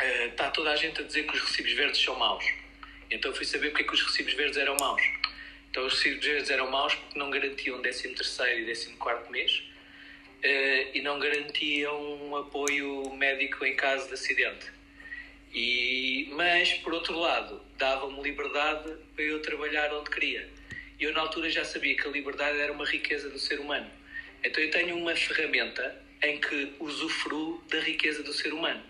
Uh, está toda a gente a dizer que os recibos verdes são maus. Então fui saber porque é que os recibos verdes eram maus. Então os recibos verdes eram maus porque não garantiam 13 terceiro e 14 mês uh, e não garantiam um apoio médico em caso de acidente. E, mas, por outro lado, dava-me liberdade para eu trabalhar onde queria. E eu, na altura, já sabia que a liberdade era uma riqueza do ser humano. Então, eu tenho uma ferramenta em que usufruo da riqueza do ser humano.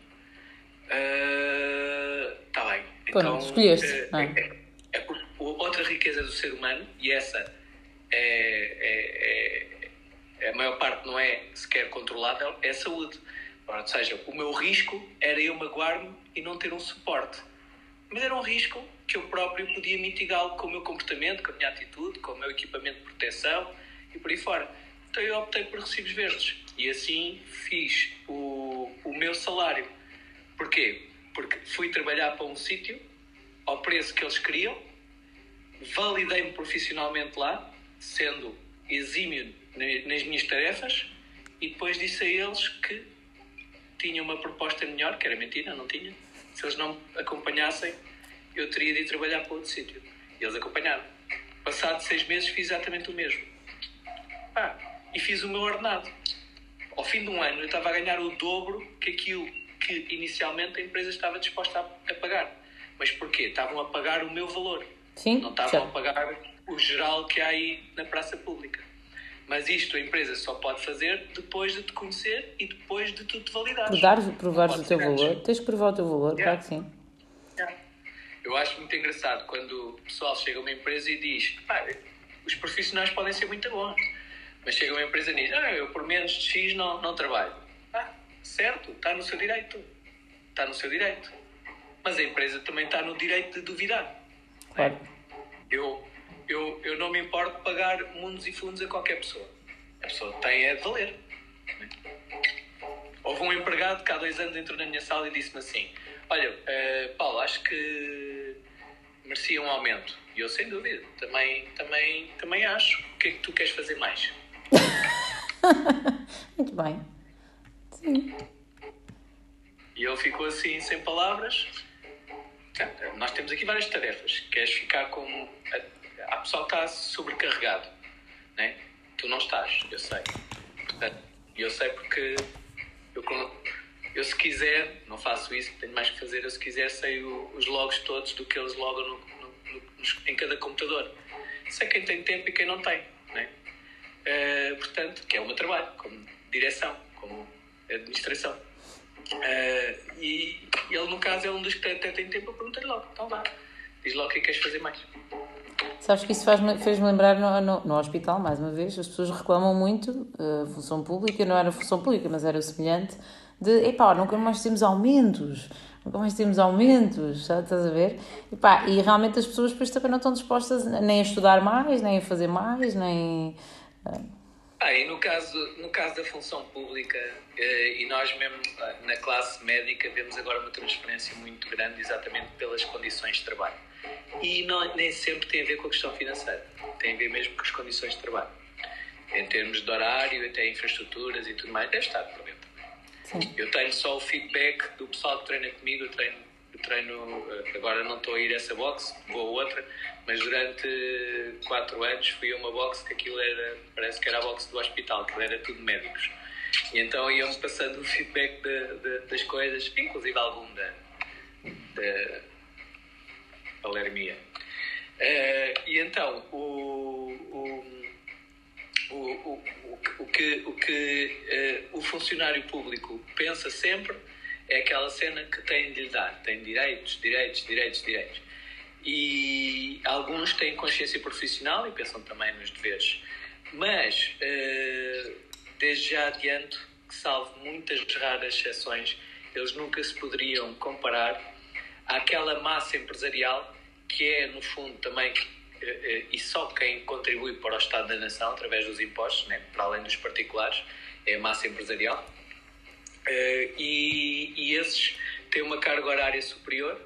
Está uh, bem. Então, escolheste. Uh, é, é, é, outra riqueza do ser humano, e essa é, é, é, a maior parte não é sequer controlável, é a saúde. Ou seja, o meu risco era eu magoar-me e não ter um suporte. Mas era um risco que eu próprio podia mitigá-lo com o meu comportamento, com a minha atitude, com o meu equipamento de proteção e por aí fora. Então eu optei por recibos verdes e assim fiz o, o meu salário. Porquê? Porque fui trabalhar para um sítio ao preço que eles queriam, validei-me profissionalmente lá, sendo exímio nas minhas tarefas, e depois disse a eles que tinha uma proposta melhor, que era mentira, não tinha. Se eles não acompanhassem, eu teria de ir trabalhar para outro sítio. E eles acompanharam. Passado seis meses fiz exatamente o mesmo. Ah, e fiz o meu ordenado. Ao fim de um ano eu estava a ganhar o dobro que aquilo que inicialmente a empresa estava disposta a, pagar. Mas porquê? Estavam a pagar o meu valor. Sim, não estavam a pagar o geral que há aí na praça pública. Mas isto a empresa só pode fazer depois de te conhecer e depois de tu te validares. Provar, provares o teu valor. Tens que provar o teu valor, yeah. claro que sim. Yeah. Eu acho muito engraçado quando o pessoal chega a uma empresa e diz os profissionais podem ser muito bons, mas chega uma empresa e diz ah, eu por menos de X não, não trabalho. Certo, está no seu direito. Está no seu direito. Mas a empresa também está no direito de duvidar. Claro. Eu eu, eu não me importo de pagar mundos e fundos a qualquer pessoa. A pessoa tem é de valer. Houve um empregado que há dois anos entrou na minha sala e disse-me assim: Olha, uh, Paulo, acho que merecia um aumento. E eu, sem dúvida, também, também, também acho. O que é que tu queres fazer mais? <laughs> Muito bem. Sim. E ele ficou assim, sem palavras. Nós temos aqui várias tarefas. Queres ficar com há pessoal que está sobrecarregado, né? Tu não estás, eu sei. E eu sei porque eu, eu, se quiser, não faço isso, tenho mais que fazer, eu se quiser sei os logos todos do que eles logam no, no, no, em cada computador. Sei quem tem tempo e quem não tem, né? Uh, portanto, que é o meu trabalho, como direção, como administração. Uh, e ele, no caso, é um dos que até tem tempo, eu perguntei logo, então vá, diz logo o que é que queres fazer mais. Sabes que isso fez-me lembrar no, no, no, hospital, mais uma vez, as pessoas reclamam muito, a uh, função pública, não era função pública, mas era o semelhante, de, epá, nunca mais temos aumentos, nunca mais temos aumentos, já estás a ver? Epá, e realmente as pessoas depois também não estão dispostas nem a estudar mais, nem a fazer mais, nem... Uh, Ah, e no caso, no caso da função pública, eh, e nós mesmo ah, na classe médica vemos agora uma transferência muito grande exatamente pelas condições de trabalho. E não, nem sempre tem a ver com a questão financeira, tem a ver mesmo com as condições de trabalho. Em termos de horário, até infraestruturas e tudo mais, deve estar por dentro. Eu tenho só o feedback do pessoal que treina comigo, eu treino, treino eh, agora não estou a ir a essa box, vou a outra, mas durante quatro anos fui a uma box que aquilo era, parece que era a box do hospital, que era tudo médicos. E então iam-me passando o feedback de, de, das coisas, inclusive algum da, da alermia. Uh, e então, o, o, o, o, o que, o, que uh, o funcionário público pensa sempre é aquela cena que tem de lhe dar. Tem direitos, direitos, direitos, direitos e alguns têm consciência profissional e pensam também nos deveres. Mas, uh, desde já adianto que, salvo muitas raras exceções, eles nunca se poderiam comparar àquela massa empresarial que é, no fundo, também uh, uh, e só quem contribui para o Estado da Nação através dos impostos, né, para além dos particulares, é a massa empresarial. E, e esses têm uma carga horária superior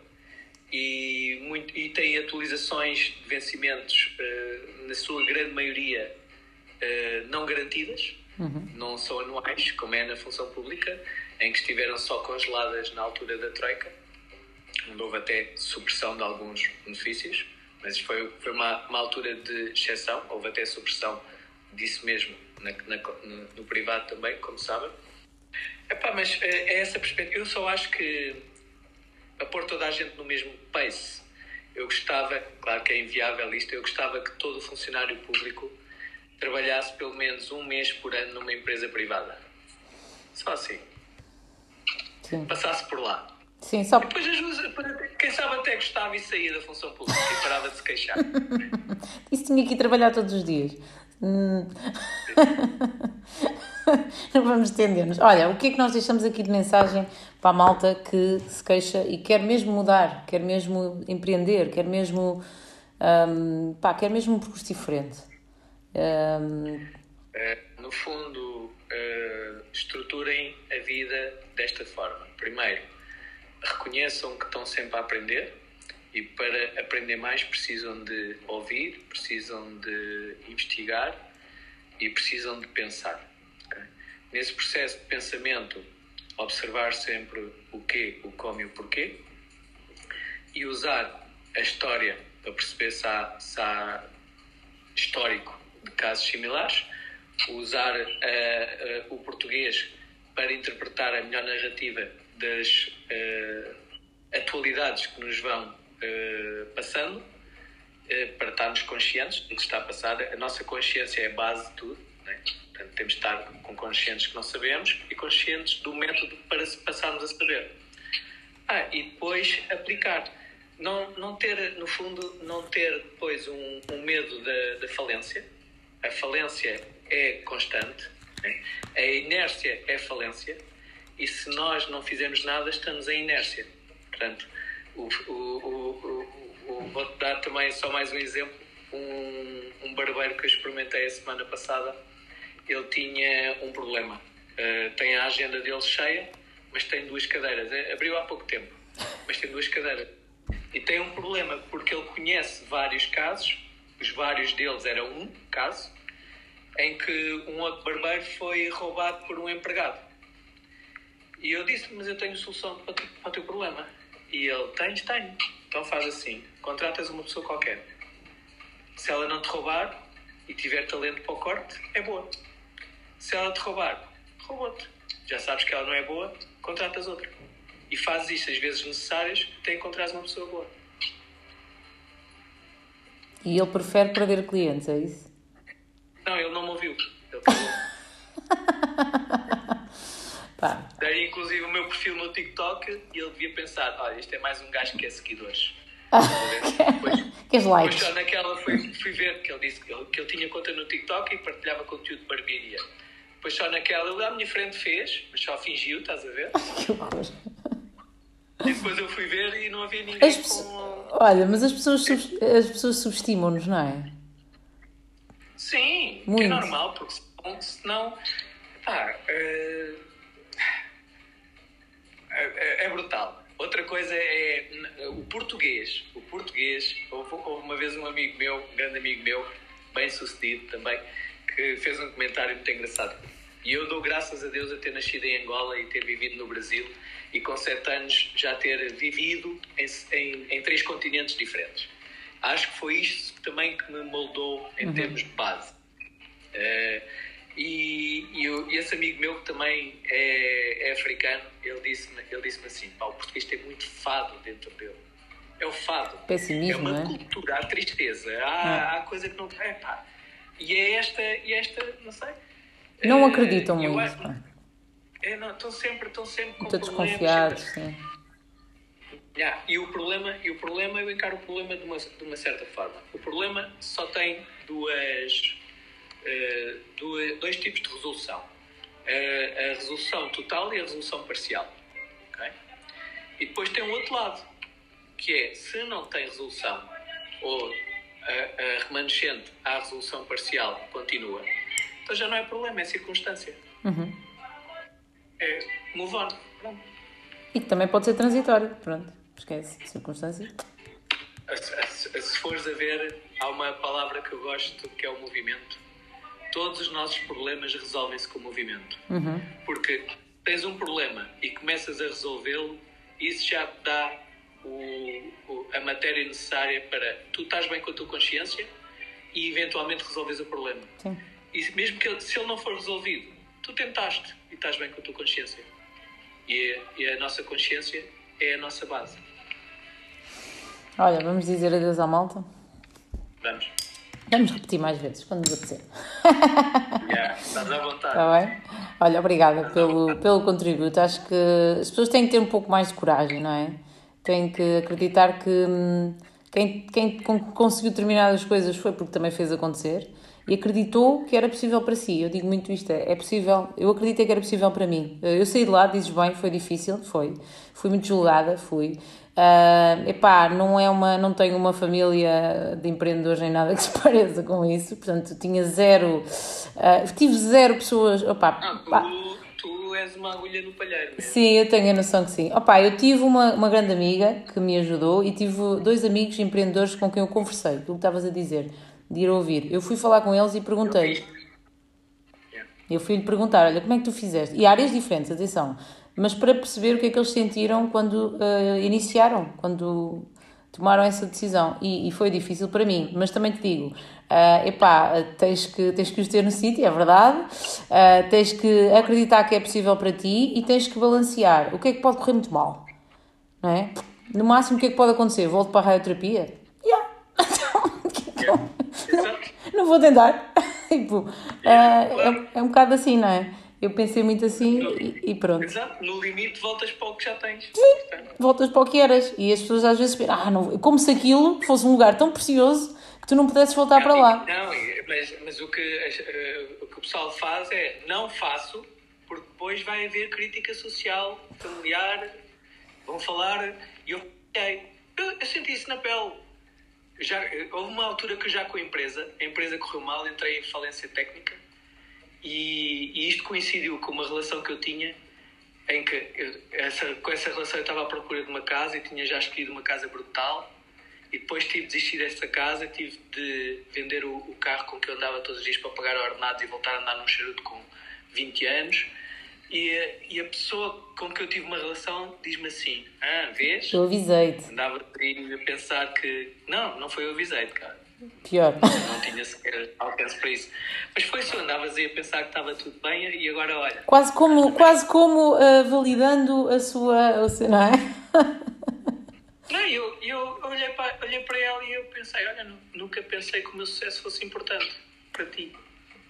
e, muito, e tem atualizações de vencimentos, uh, na sua grande maioria, uh, não garantidas, uhum. não são anuais, como é na função pública, em que estiveram só congeladas na altura da Troika, onde houve até supressão de alguns benefícios, mas foi, foi uma, uma altura de exceção, houve até supressão disso mesmo na, na, no, no, privado também, como sabem. Epá, mas eh, é essa perspectiva. Eu só acho que a pôr toda a gente no mesmo pace. Eu gostava, claro que é inviável isto, eu gostava que todo funcionário público trabalhasse pelo menos um mês por ano numa empresa privada. Só assim. Sim. Passasse por lá. Sim, só... Depois, quem sabe até gostava e saía da função pública e parava de se queixar. <laughs> Isso tinha que ir trabalhar todos os dias. Hum. Não <laughs> vamos estender-nos. Olha, o que é que nós deixamos aqui de mensagem para a malta que se queixa e quer mesmo mudar, quer mesmo empreender, quer mesmo, um, pá, quer mesmo um percurso diferente? Um... É, no fundo, uh, estruturem a vida desta forma. Primeiro, reconheçam que estão sempre a aprender e para aprender mais precisam de ouvir, precisam de investigar e precisam de pensar. Okay? Nesse processo de pensamento, observar sempre o quê, o como e o porquê e usar a história para perceber se há, se há histórico de casos similares, usar uh, uh, o português para interpretar a melhor narrativa das uh, atualidades que nos vão passando, para estarmos conscientes do que está a passar. A nossa consciência é a base de tudo. Né? Portanto, temos de estar com conscientes que não sabemos e conscientes do método para passarmos a saber. Ah, e depois aplicar. Não, não ter, no fundo, não ter depois um, um medo da, da falência. A falência é constante, né? a inércia é falência, e se nós não fizermos nada, estamos em inércia. Portanto, o, o, o vou dar também só mais um exemplo. Um, um barbeiro que eu experimentei a semana passada ele tinha um problema. Uh, tem a agenda dele cheia, mas tem duas cadeiras. É, abriu há pouco tempo, mas tem duas cadeiras. E tem um problema porque ele conhece vários casos, os vários deles eram um caso, em que um outro barbeiro foi roubado por um empregado. E eu disse, mas eu tenho solução para o teu problema. E ele, tens, tenho. Então faz assim, contratas uma pessoa qualquer. Se ela não te roubar e tiver talento para o corte, é boa. Se ela te roubar, roubou-te. Já sabes que ela não é boa, contratas outra. E fazes isto às vezes necessárias até encontrares uma pessoa boa. E ele prefere perder clientes, é isso? Não, ele não me ouviu. Ele <laughs> Pá. Daí, inclusive, o meu perfil no TikTok e ele devia pensar: olha, isto é mais um gajo que quer seguidores. Depois, Queres likes? Depois só naquela fui, fui ver que ele disse que ele, que tinha conta no TikTok e partilhava conteúdo de barbearia. Depois só naquela, ele à minha frente fez, mas só fingiu, estás a ver? <laughs> que horror. E depois eu fui ver e não havia ninguém as com... Olha, mas as pessoas, as pessoas subestimam-nos, não é? Sim, Muito. que é normal, porque senão, pá, uh, é, é, brutal. Outra coisa é o português. O português, houve, houve uma vez um amigo meu, um grande amigo meu, bem sucedido também, que fez um comentário muito engraçado. E eu dou graças a Deus a ter nascido em Angola e ter vivido no Brasil e com sete anos já ter vivido em, em, em três continentes diferentes. Acho que foi isto também que me moldou em uhum. termos de base. Uh, e, e, eu, esse amigo meu que também é, é africano, ele disse-me ele disse assim: Pá, o português tem muito fado dentro dele. É o fado. Pessimismo, é uma é? cultura, há tristeza, há, há coisa que não. É, pá. E é esta, e esta, não sei. Não acreditam muito. é, não, estão sempre, estão sempre com Muito desconfiados, sim. Yeah, e, o problema, e o problema, eu encaro o problema de uma, de uma certa forma. O problema só tem duas, dois tipos de resolução. A resolução total e a resolução parcial. Okay? E depois tem um outro lado, que é, se não tem resolução, ou a, remanescente à resolução parcial continua, então já não é problema, é circunstância. Uhum. É move on. Pronto. E que também pode ser transitório. Pronto, esquece. Circunstância. Se, se fores a ver, há uma palavra que eu gosto que é o movimento. Todos os nossos problemas resolvem-se com o movimento. Uhum. Porque tens um problema e começas a resolvê-lo, isso já te dá o, o, a matéria necessária para tu estás bem com a tua consciência e eventualmente resolves o problema. Sim. E mesmo que ele, se ele não for resolvido, tu tentaste e estás bem com a tua consciência. E, e a nossa consciência é a nossa base. Olha, vamos dizer adeus à malta? Vamos. Vamos repetir mais vezes, quando nos apetecer. Yeah, estás à vontade. Está bem? Olha, obrigada pelo, pelo contributo. Acho que as pessoas têm que ter um pouco mais de coragem, não é? Têm que acreditar que hum, quem, quem conseguiu terminar as coisas foi porque também fez acontecer e acreditou que era possível para si. Eu digo muito isto, é, é possível, eu acreditei que era possível para mim. Eu saí de lá, dizes bem, foi difícil, foi. Fui muito julgada, fui. Uh, epá, não é uma, não tenho uma família de empreendedores nem nada <laughs> que se pareça com isso, portanto tinha zero, uh, tive zero pessoas, opá, ah, tu, tu és uma agulha no palheiro. Mesmo. Sim, eu tenho a noção que sim. Opá, eu tive uma, uma grande amiga que me ajudou e tive dois amigos empreendedores com quem eu conversei, tu estavas a dizer de ir ouvir. Eu fui falar com eles e perguntei. Eu fui-lhe perguntar: olha, como é que tu fizeste? E áreas diferentes, atenção, mas para perceber o que é que eles sentiram quando uh, iniciaram, quando tomaram essa decisão. E, e, foi difícil para mim, mas também te digo: uh, epá, tens que, tens que os ter no sítio, é verdade, uh, tens que acreditar que é possível para ti e tens que balancear. O que é que pode correr muito mal? Não é? No máximo, o que é que pode acontecer? Volto para a radioterapia? Yeah. <laughs> Não, não vou tentar. <laughs> tipo, é, é, é, um bocado assim, não é? Eu pensei muito assim e, e, pronto. Exato, no limite voltas para o que já tens. Sim, voltas para o que eras. E as pessoas às vezes pensam, ah, não, como se aquilo fosse um lugar tão precioso que tu não pudesses voltar não, para lá. Não, mas, mas o, que, uh, o que o pessoal faz é, não faço, porque depois vai haver crítica social, familiar, vão falar, e eu, eu, eu senti isso na pele já, houve uma altura que já com a empresa, a empresa correu mal, entrei em falência técnica e, e isto coincidiu com uma relação que eu tinha em que eu, essa, com essa relação eu estava à procura de uma casa e tinha já escolhido uma casa brutal e depois tive de desistir dessa casa, tive de vender o, o carro com que eu andava todos os dias para pagar ordenados e voltar a andar num charuto com 20 anos e, e a pessoa com que eu tive uma relação diz-me assim: Ah, vês? Eu avisei-te. Andava a pensar que. Não, não foi eu avisei-te, cara. Pior. Não tinha sequer alcance para isso. Mas foi isso, andavas aí a pensar que estava tudo bem e agora olha. Quase como, quase como uh, validando a sua. Não é? <laughs> Não, eu, eu olhei, para, olhei para ela e eu pensei: Olha, nunca pensei que o meu sucesso fosse importante para ti.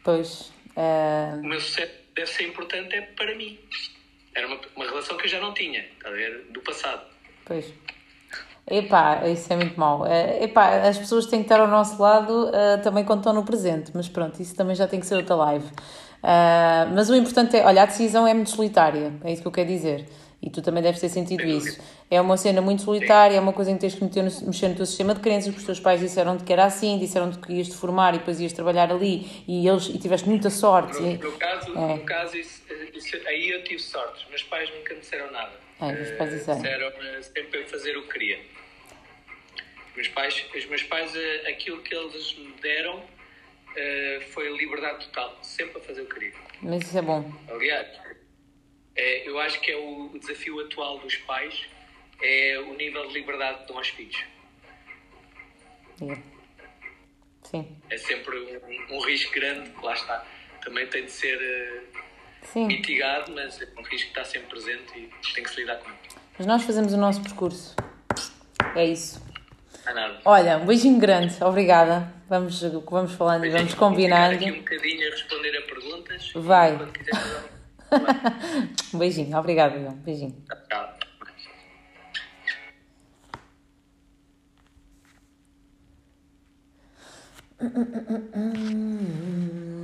Pois. Uh... O meu sucesso deve ser importante é para mim. Era uma, uma relação que eu já não tinha, está a ver? Do passado. Pois. Epá, isso é muito mau. Eh, epá, as pessoas têm que estar ao nosso lado uh, também quando estão no presente, mas pronto, isso também já tem que ser outra live. Uh, mas o importante é, olha, a decisão é muito solitária, é isso que eu quero dizer. E tu também deves ter sentido isso. É uma cena muito solitária, é uma coisa em que tens que meter no, mexer no teu sistema de crenças, porque os teus pais disseram-te que era assim, disseram-te que ias te formar e depois ias trabalhar ali e, eles, e tiveste muita sorte. No, e- no caso, É. no caso isso, isso- aí eu tive sorte. Os meus pais nunca me disseram nada. É, Eh, disseram. Disseram-me sempre fazer o que queria. Os meus pais, os meus pais eh, aquilo que eles me deram eh, foi liberdade total. Sempre a fazer o que queria. Mas isso é bom. Aliás, é, eu acho que é o, desafio atual dos pais é o nível de liberdade que dão aos filhos. É. Sim. É sempre um, um risco grande, que lá está. Também tem de ser eh, Sim. mitigado, mas é um risco que está sempre presente e tem que se lidar com ele. Mas nós fazemos o nosso percurso. É isso. Nada. Olha, um beijinho grande, obrigada. Vamos, vamos falando e vamos combinando. Aqui um bocadinho a responder a perguntas. Vai. Um <laughs> beijinho, obrigada, João. Beijinho. Tchau. Hum,